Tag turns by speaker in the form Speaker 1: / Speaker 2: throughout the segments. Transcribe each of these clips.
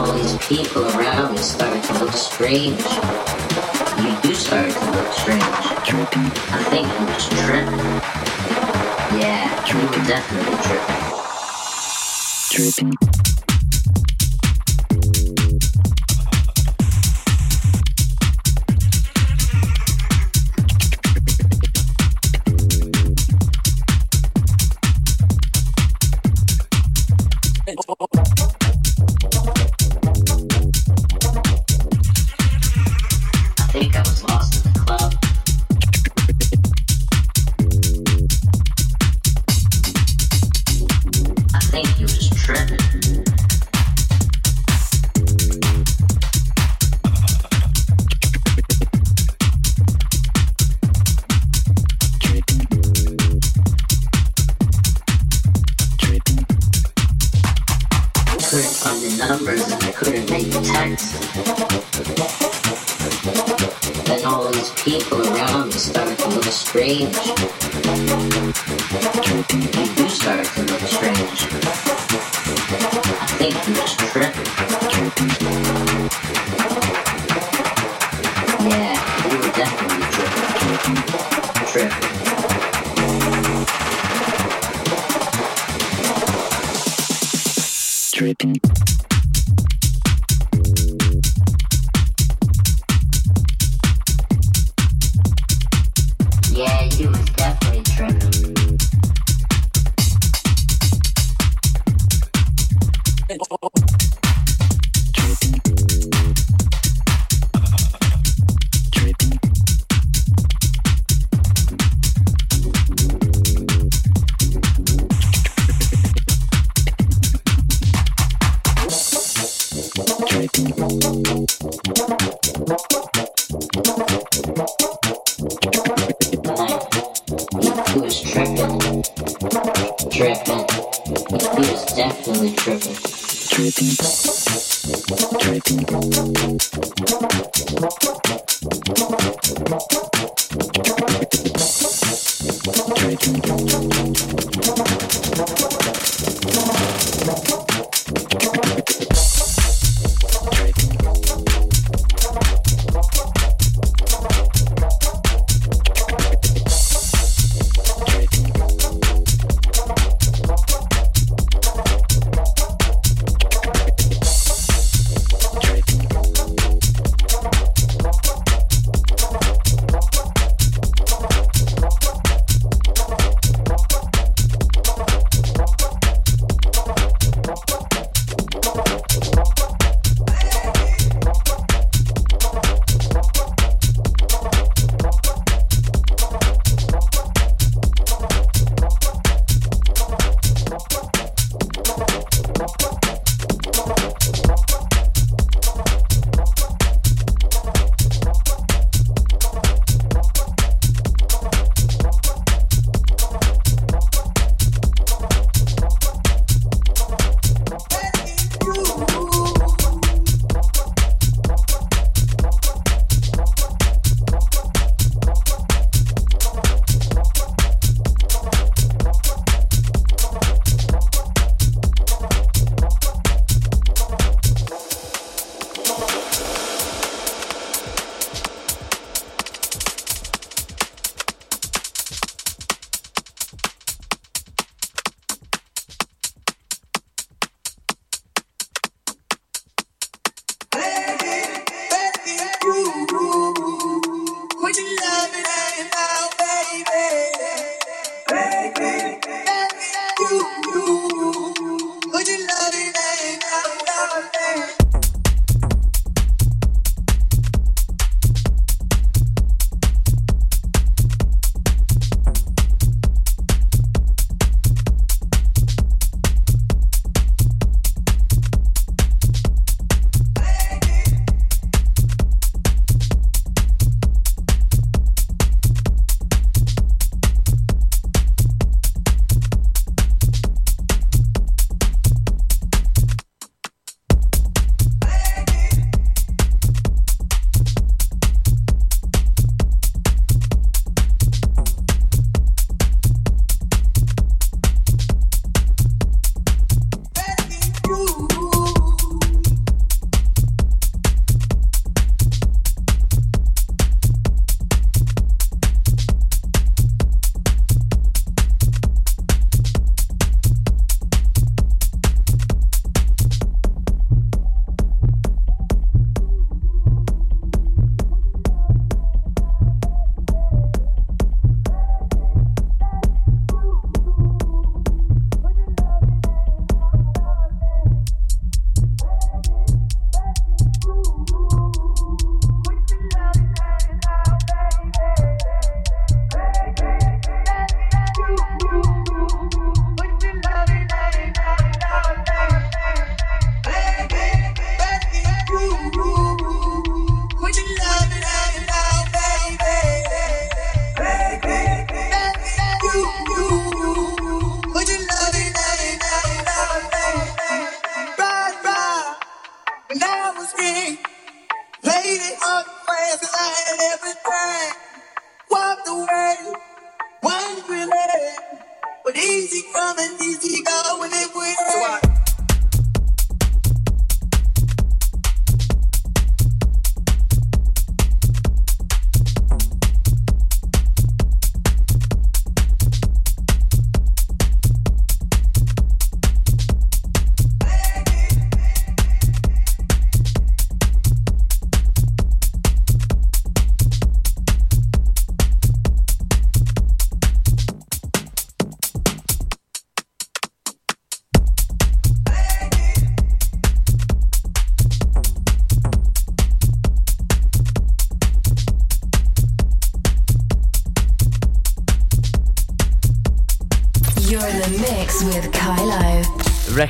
Speaker 1: all these people around started to look strange. You do start to look strange.
Speaker 2: Tripping.
Speaker 1: I think you was tripping. Yeah, you were definitely tripping.
Speaker 2: Tripping.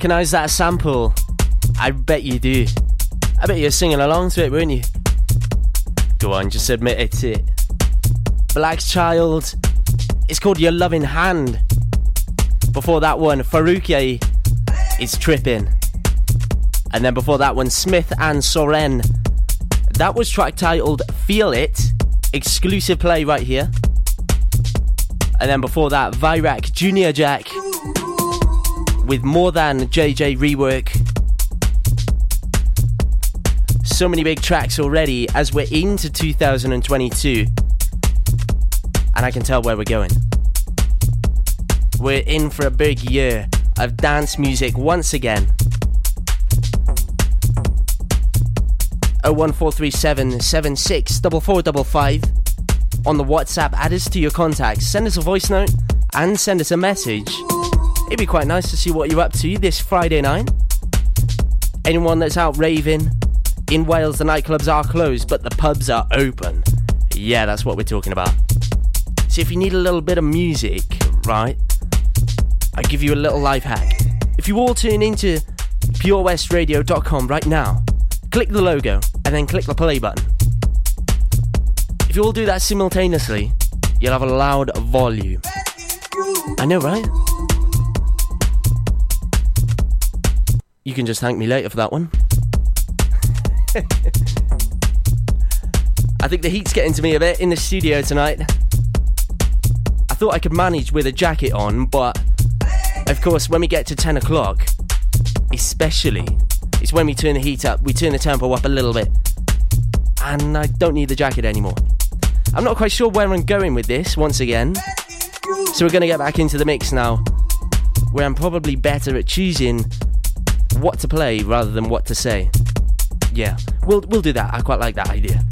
Speaker 3: Kailo.
Speaker 4: Recognize that sample? I bet you do. I bet you're singing along to it, weren't you? Go on, just admit it's it. Black's Child. It's called Your Loving Hand. Before that one, Faruqi is Tripping. And then before that one, Smith and Soren. That was track titled Feel It. Exclusive play right here. And then before that, Virak Junior Jack with More Than JJ rework. So many big tracks already as we're into 2022. And I can tell where we're going. We're in for a big year of dance music once again. 01437 764455 on the WhatsApp, add us to your contacts, send us a voice note, and send us a message. It'd be quite nice to see what you're up to this Friday night. Anyone that's out raving, in Wales the nightclubs are closed, but the pubs are open. Yeah, that's what we're talking about. So if you need a little bit of music, right, I'll give you a little life hack. If you all tune into purewestradio.com right now, click the logo and then click the play button. If you all do that simultaneously, you'll have a loud volume. I know, right? You can just thank me later for that one. I think the heat's getting to me a bit in the studio tonight. I thought I could manage with a jacket on, but of course, when we get to 10 o'clock, especially, it's when we turn the heat up, we turn the tempo up a little bit, and I don't need the jacket anymore. I'm not quite sure where I'm going with this once again, so we're going to get back into the mix now, where I'm probably better at choosing what to play rather than what to say. Yeah, we'll we'll do that. I quite like that idea.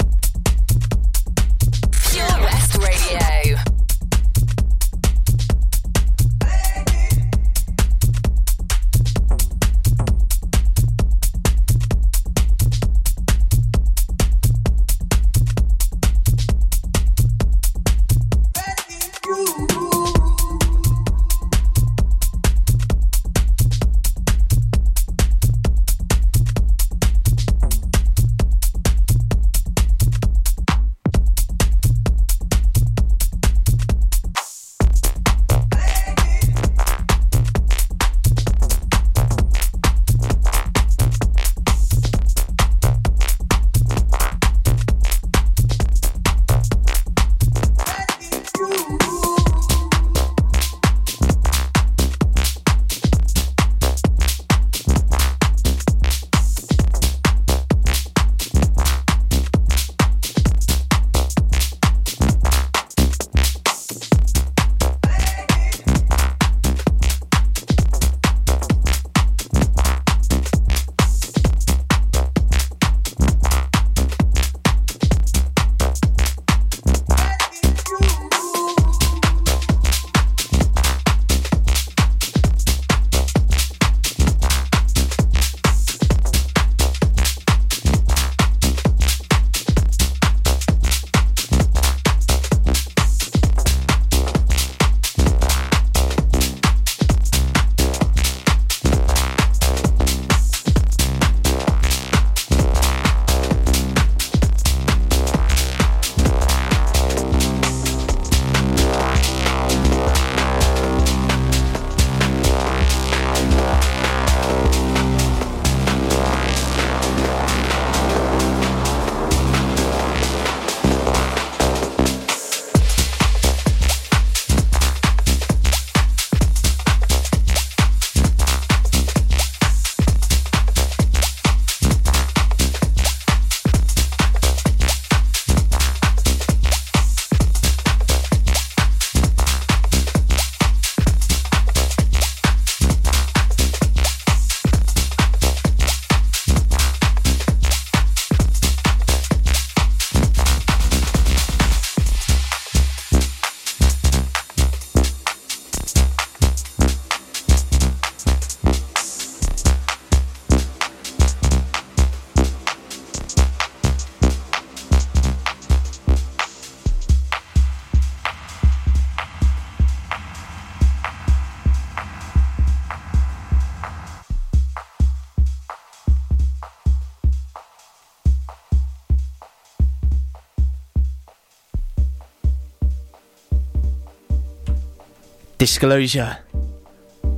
Speaker 4: Disclosure.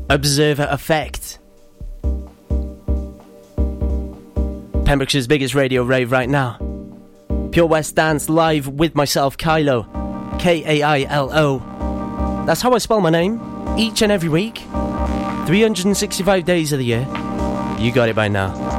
Speaker 4: Observer Effect. Pembrokeshire's biggest radio rave right now. Pure West Dance live with myself, Kailo. K A I L O. That's how I spell my name. Each and every week. 365 days of the year. You got it by now.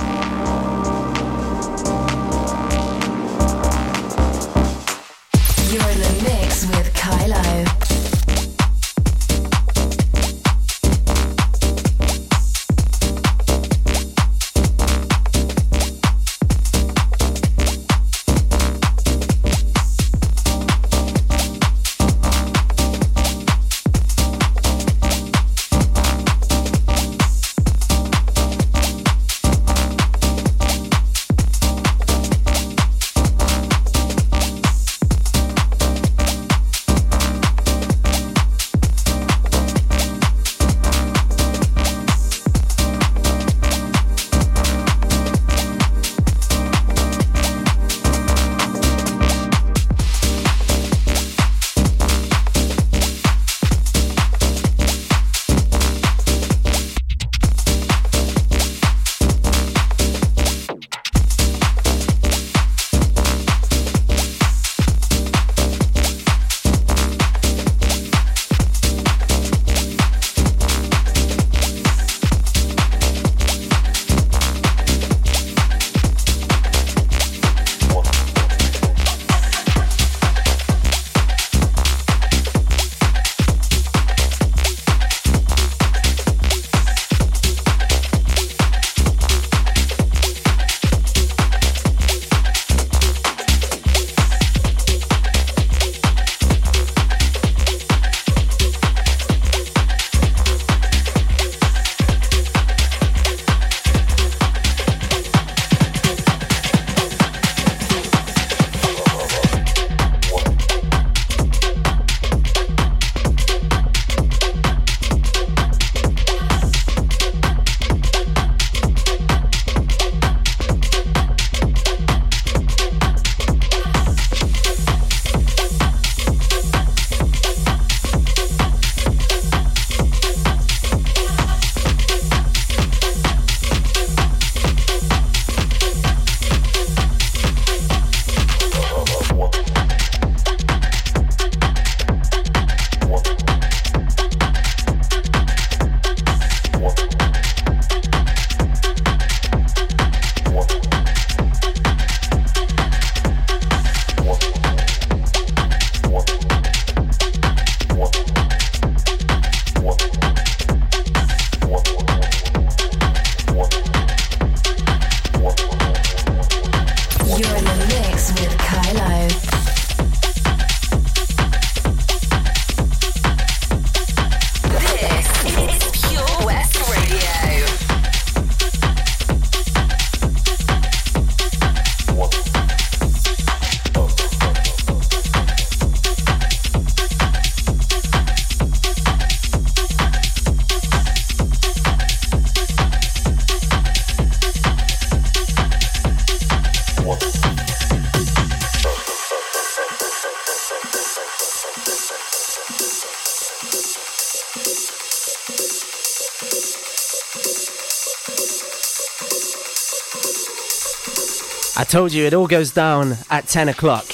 Speaker 4: Told you it all goes down at 10 o'clock.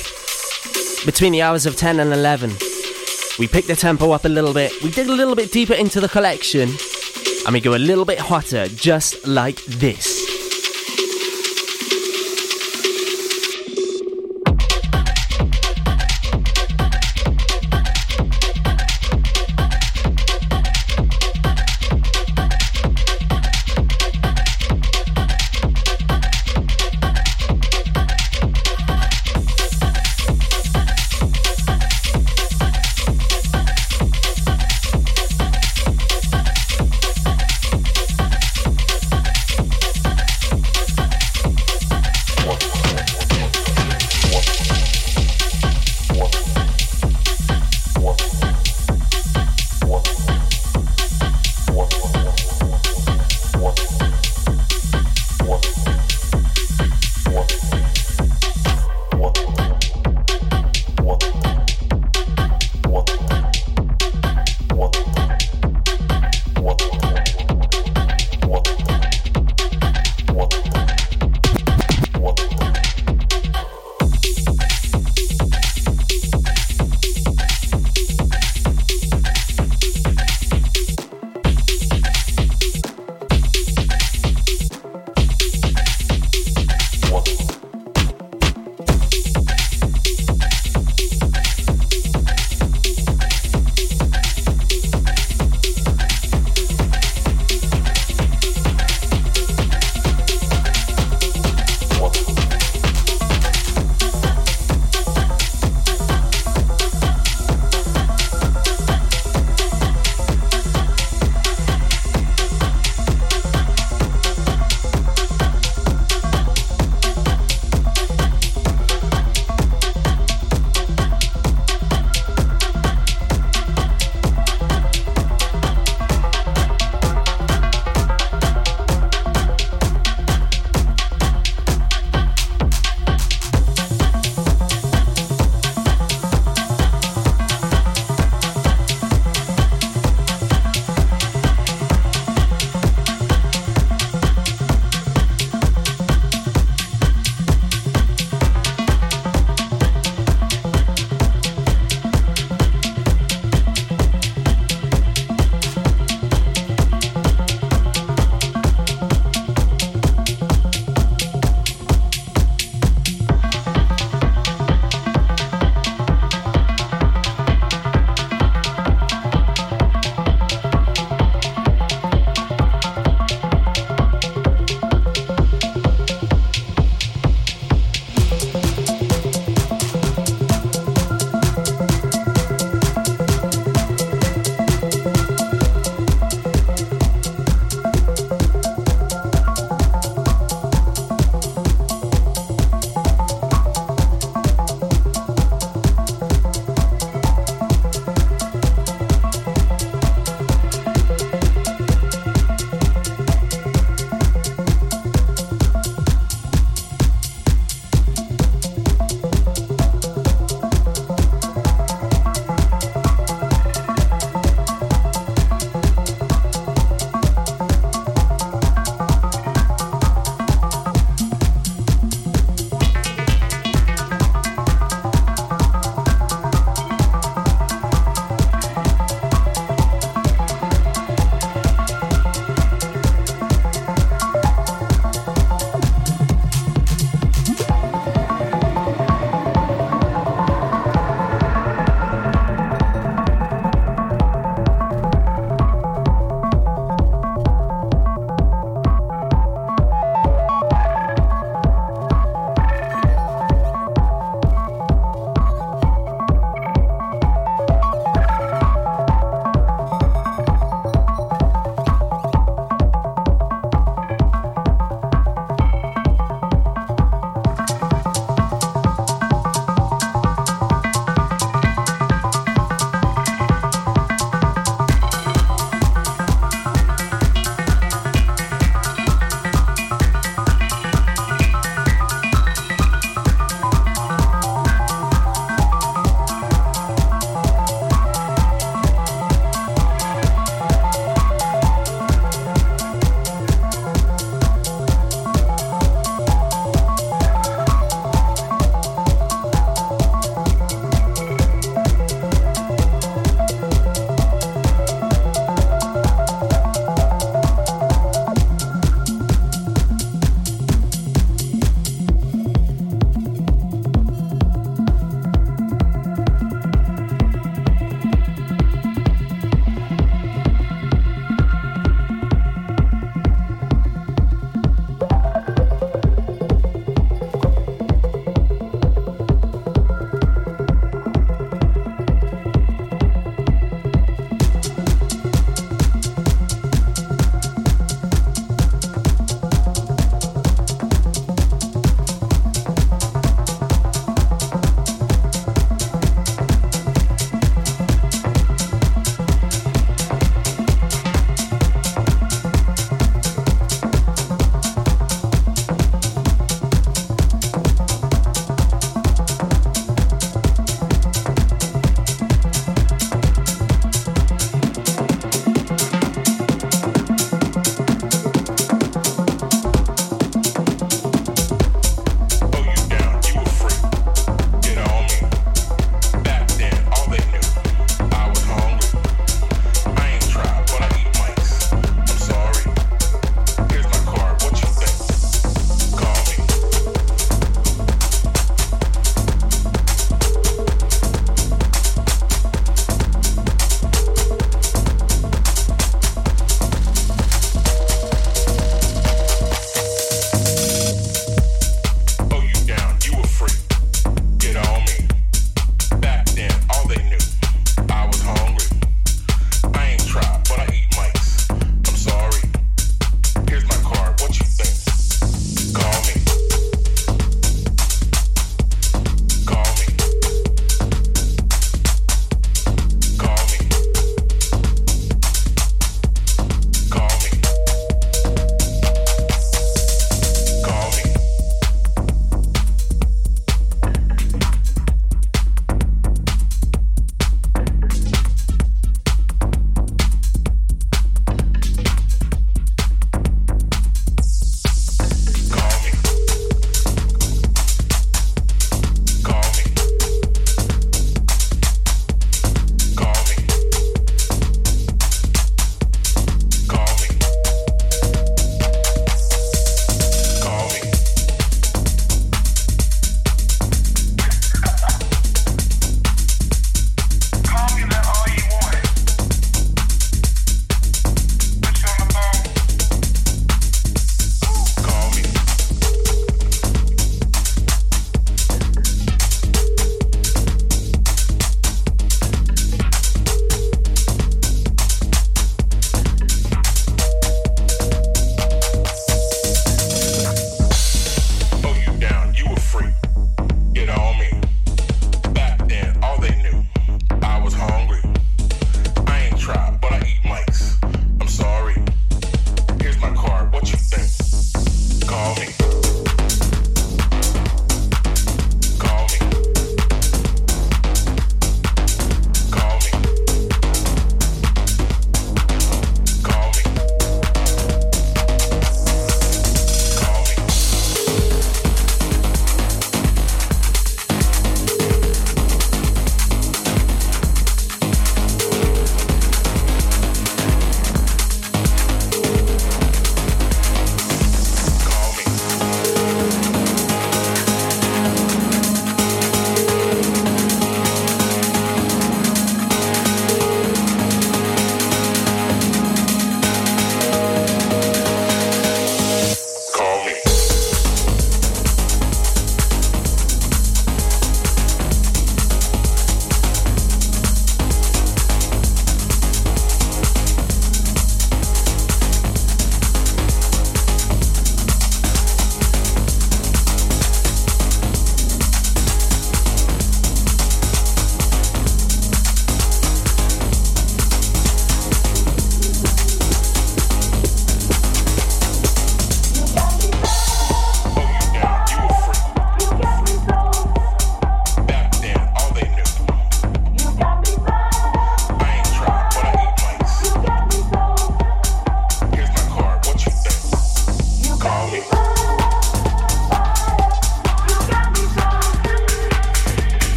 Speaker 4: Between the hours of 10 and 11. We pick the tempo up a little bit, we dig a little bit deeper into the collection, and we go a little bit hotter, just like this.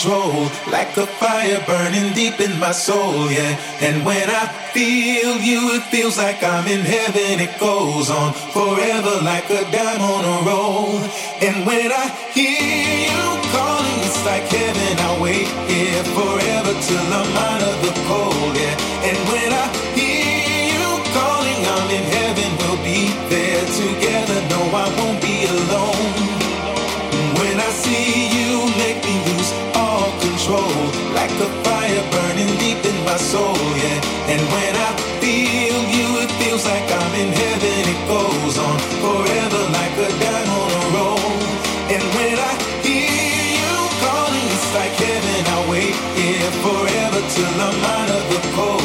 Speaker 5: control, like a fire burning deep in my soul, yeah. And when I feel you, it feels like I'm in heaven. It goes on forever like a dime on a roll. And when I hear the mind of the cold.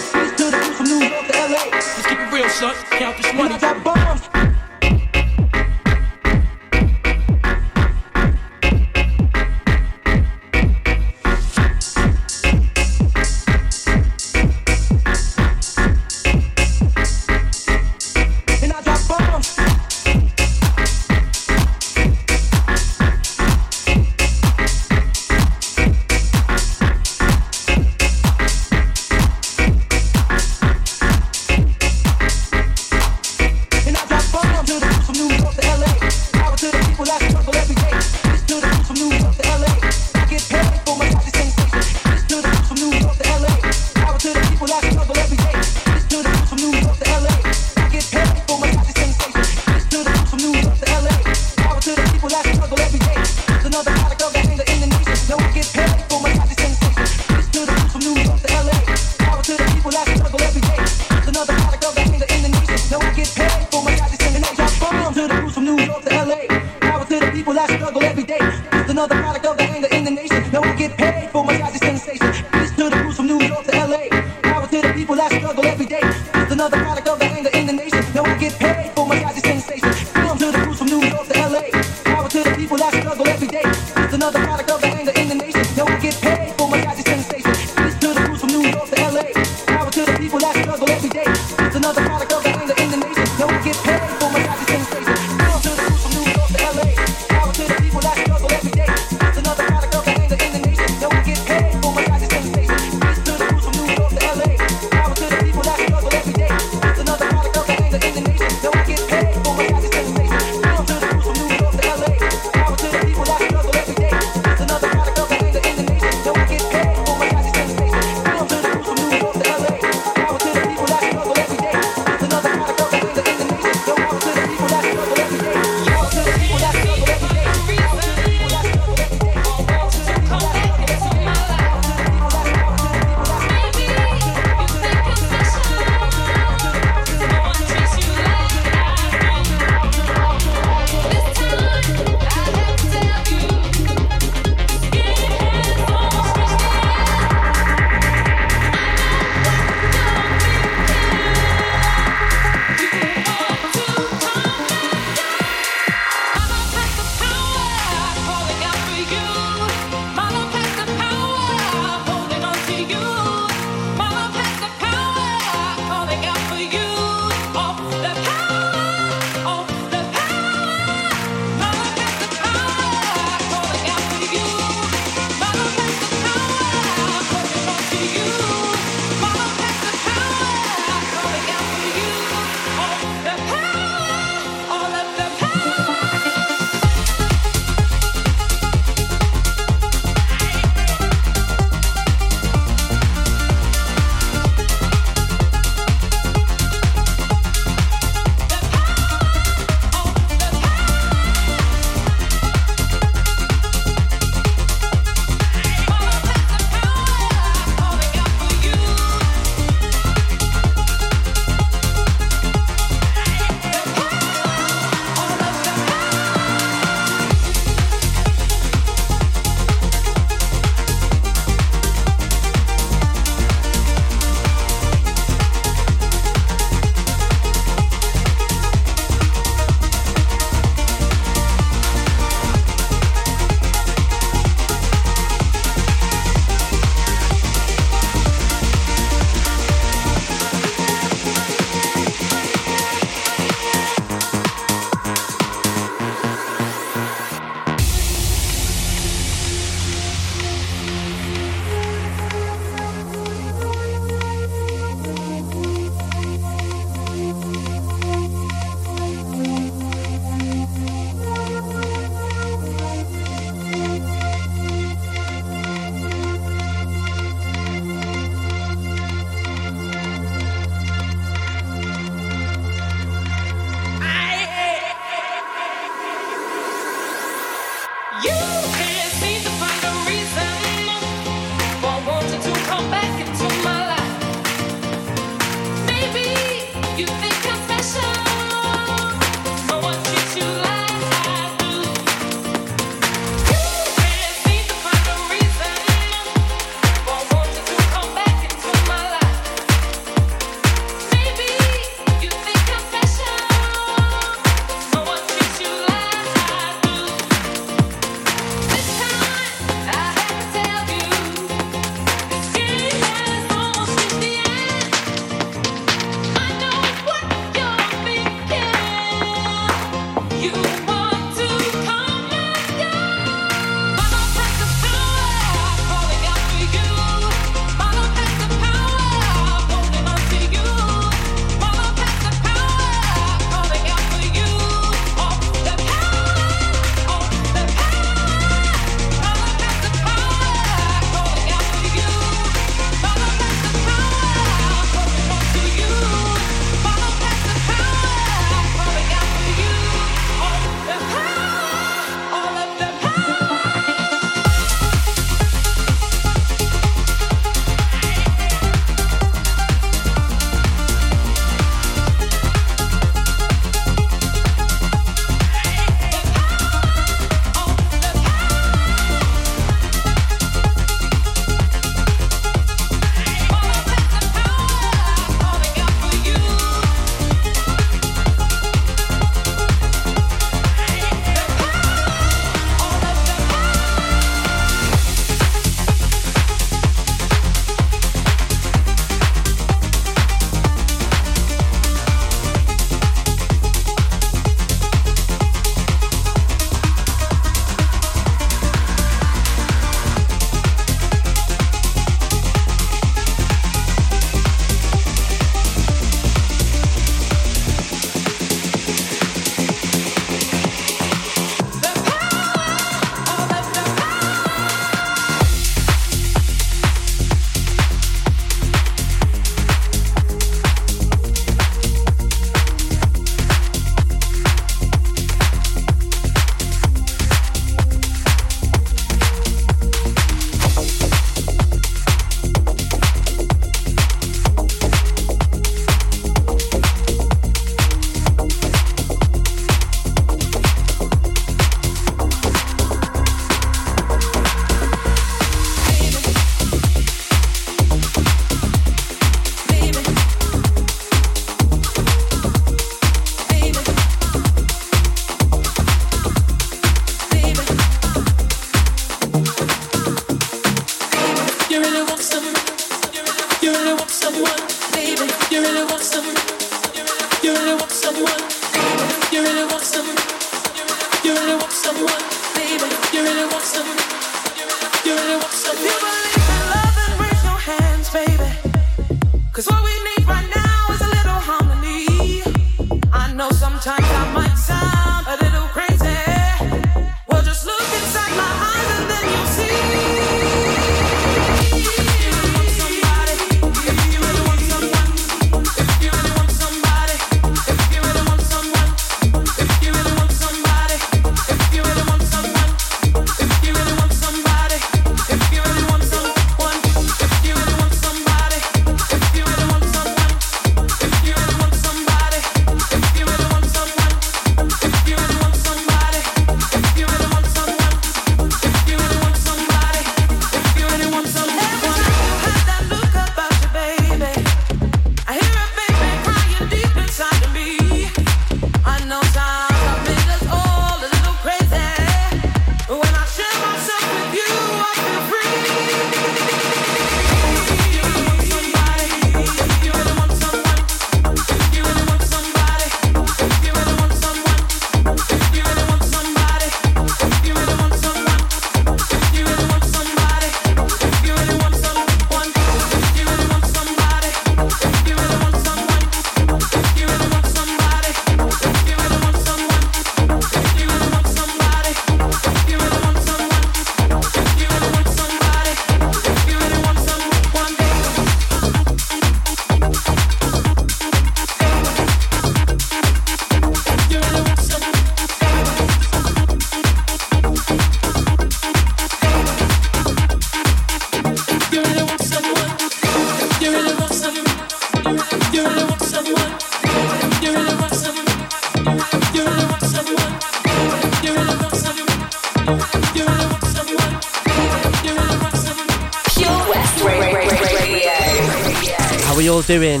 Speaker 4: Doing?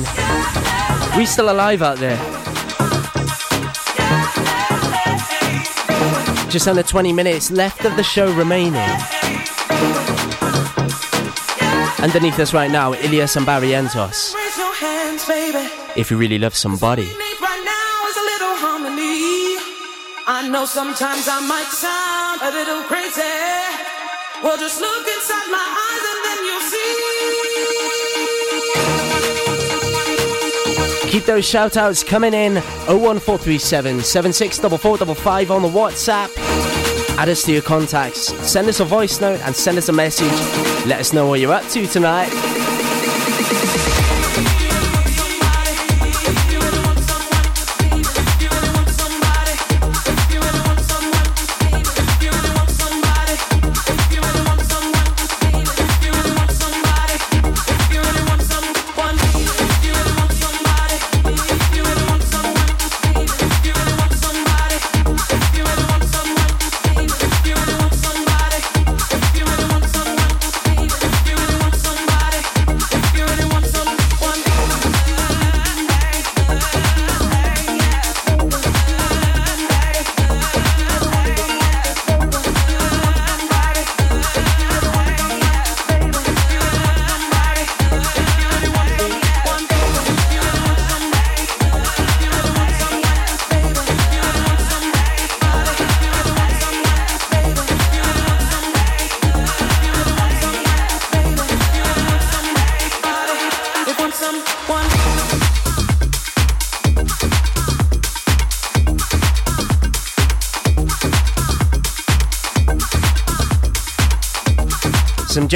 Speaker 4: We still alive out there? Just under 20 minutes left of the show remaining. Underneath us right now, Ilias and Barrientos.
Speaker 6: Raise your hands, baby.
Speaker 4: If you really love somebody.
Speaker 6: need right now is a little harmony. I know sometimes I might sound a little crazy. Well, just look inside
Speaker 4: Keep those shout outs coming in 01437 764455 on the WhatsApp. Add us to your contacts. Send us a voice note and send us a message. Let us know what you're up to tonight.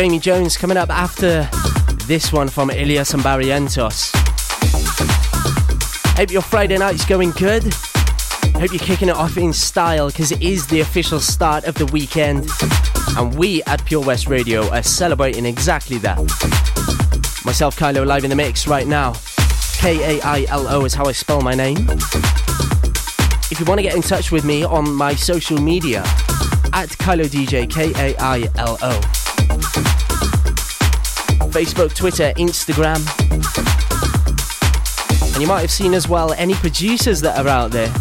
Speaker 4: Jamie Jones coming up after this one from Ilias and Barrientos. Hope your Friday night's going good. Hope you're kicking it off in style because it is the official start of the weekend. And we at Pure West Radio are celebrating exactly that. Myself, Kailo, live in the mix right now. K A I L O is how I spell my name. If you want to get in touch with me on my social media, at Kailo DJ, K A I L O. Facebook, Twitter, Instagram. And you might have seen as well any producers that are out there.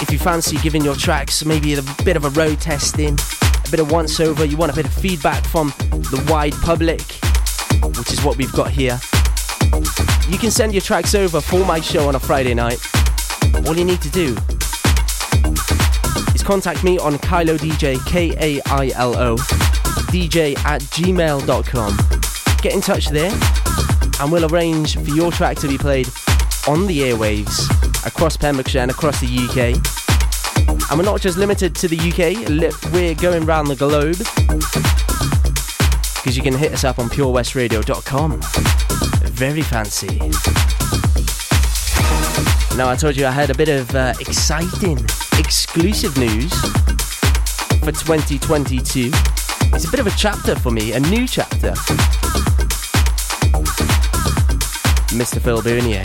Speaker 4: If you fancy giving your tracks maybe a bit of a road testing, a bit of once over, you want a bit of feedback from the wide public, which is what we've got here. You can send your tracks over for my show on a Friday night. All you need to do is contact me on Kailo DJ, K A I L O, DJ at gmail.com. Get in touch there and we'll arrange for your track to be played on the airwaves across Pembrokeshire and across the UK. And we're not just limited to the UK, we're going around the globe. Because you can hit us up on purewestradio.com. Very fancy. Now, I told you I had a bit of uh, exciting, exclusive news for 2022. It's a bit of a chapter for me, a new chapter. Mr. Phil Bernier.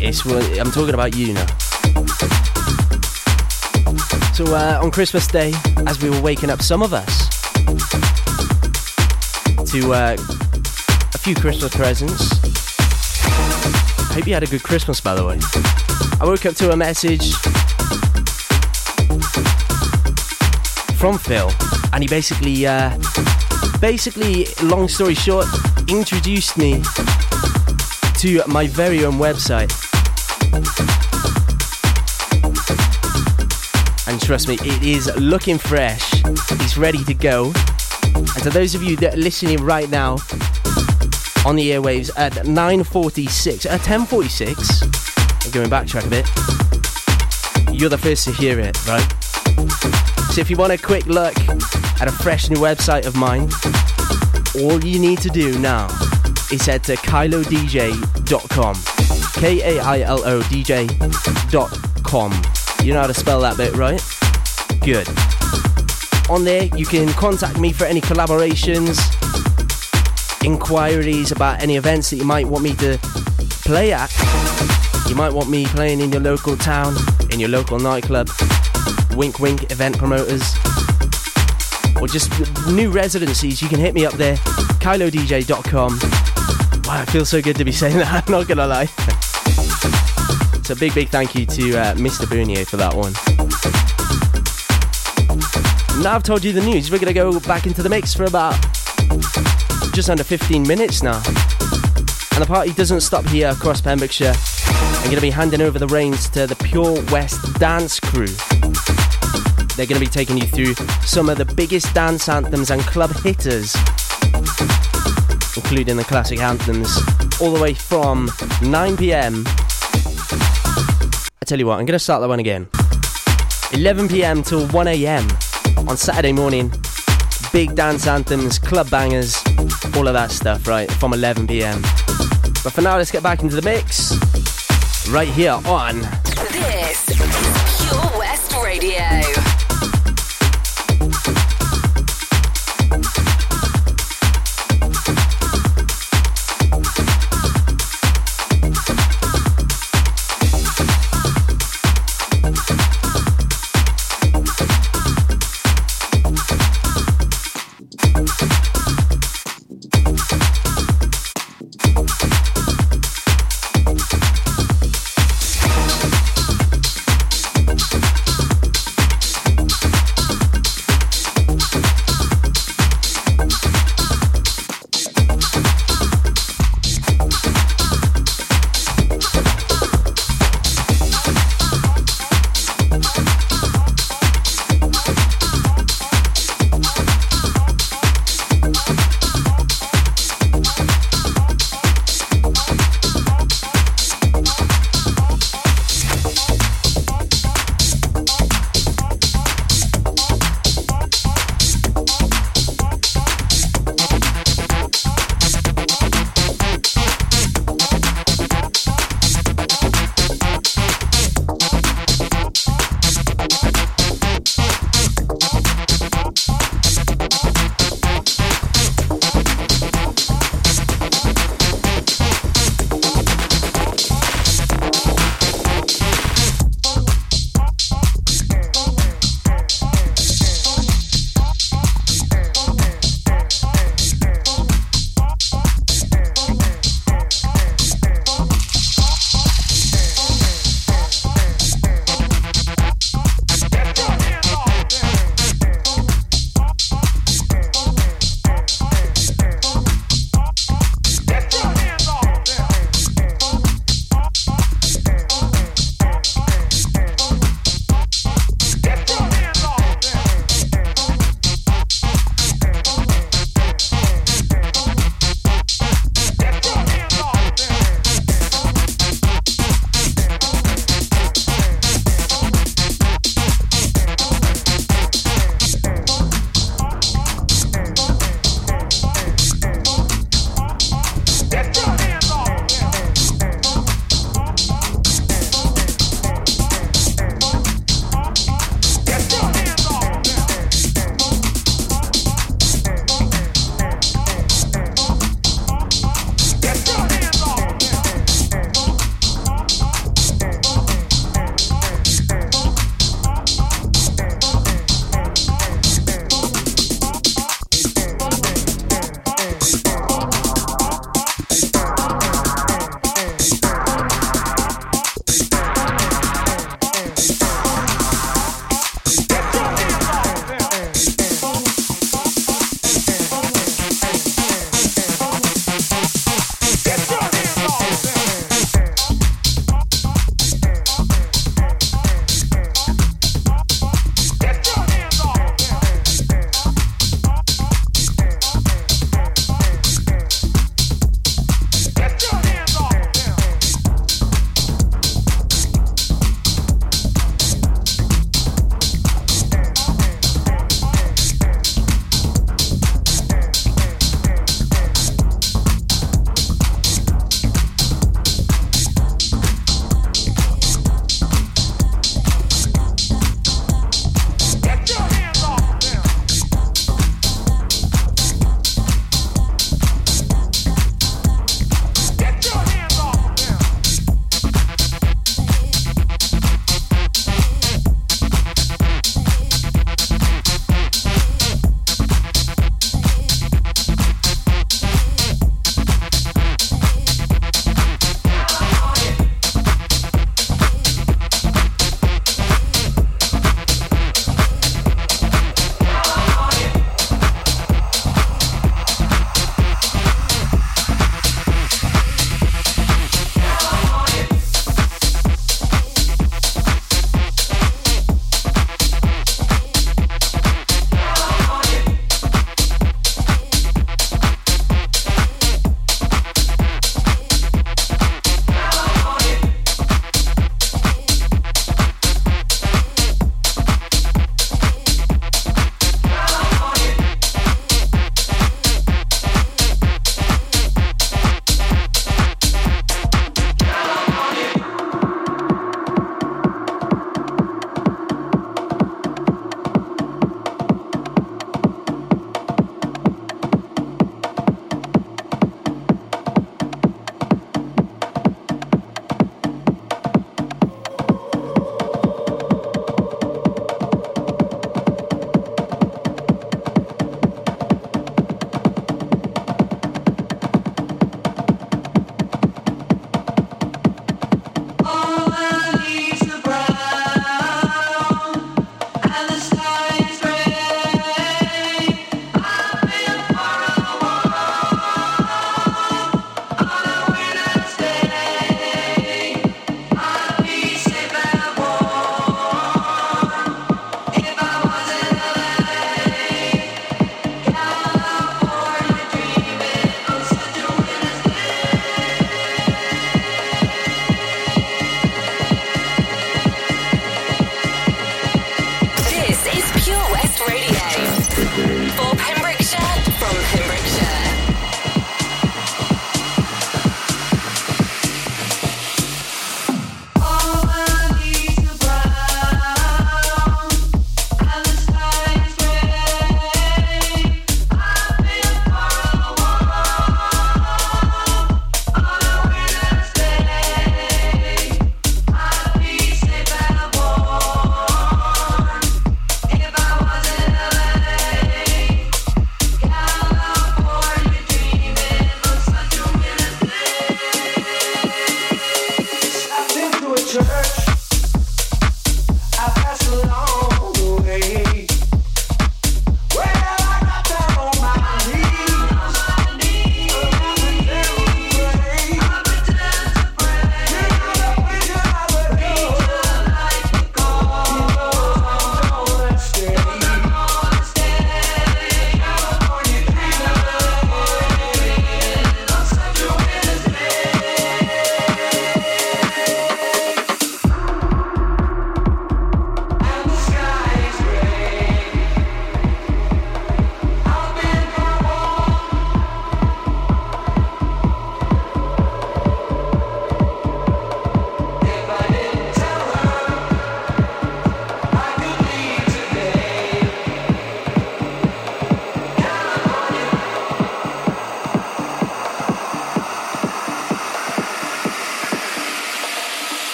Speaker 4: It's I'm talking about you now. So uh, on Christmas Day, as we were waking up, some of us to uh, a few Christmas presents. Hope you had a good Christmas, by the way. I woke up to a message from Phil, and he basically, uh, basically, long story short, introduced me to my very own website. And trust me, it is looking fresh. It's ready to go. And to those of you that are listening right now on the airwaves at 9.46, at uh, 10.46, I'm going backtrack a bit, you're the first to hear it, right? So if you want a quick look at a fresh new website of mine, all you need to do now is head to kailodj.com. K A I L O D J.com. You know how to spell that bit, right? Good. On there, you can contact me for any collaborations, inquiries about any events that you might want me to play at. You might want me playing in your local town, in your local nightclub. Wink, wink, event promoters. Or just new residencies, you can hit me up there, kailodj.com. Wow, it feels so good to be saying that, I'm not gonna lie. so, big, big thank you to uh, Mr. Bernier for that one. Now I've told you the news, we're gonna go back into the mix for about just under 15 minutes now. And the party doesn't stop here across Pembrokeshire. I'm to be handing over the reins to the Pure West Dance Crew. They're going to be taking you through some of the biggest dance anthems and club hitters, including the classic anthems, all the way from 9 pm. I tell you what, I'm going to start that one again. 11 pm till 1 am on Saturday morning. Big dance anthems, club bangers, all of that stuff, right? From 11 pm. But for now, let's get back into the mix. Right here on.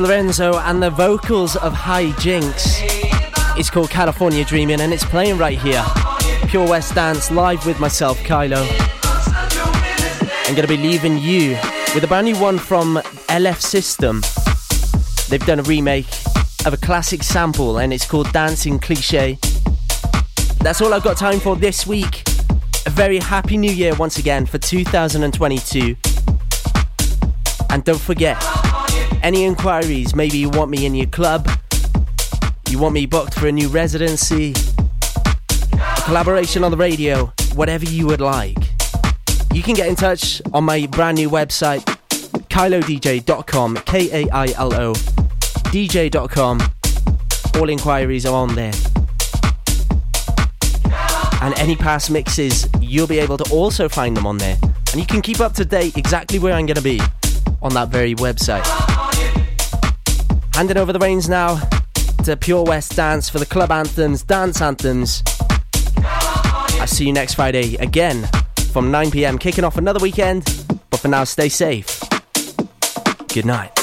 Speaker 4: Lorenzo and the vocals of High Jinks. It's called California Dreaming and it's playing right here. Pure West Dance live with myself, Kailo. I'm gonna be leaving you with a brand new one from LF System. They've done a remake of a classic sample and it's called Dancing Cliche. That's all I've got time for this week. A very happy new year once again for 2022. And don't forget, any inquiries, maybe you want me in your club, you want me booked for a new residency, a collaboration on the radio, whatever you would like. You can get in touch on my brand new website, KailoDJ.com, K A I L O, DJ.com. All inquiries are on there. And any past mixes, you'll be able to also find them on there. And you can keep up to date exactly where I'm going to be on that very website. Handing over the reins now to Pure West Dance for the club anthems, dance anthems. I'll see you next Friday again from 9 pm, kicking off another weekend. But for now, stay safe. Good night.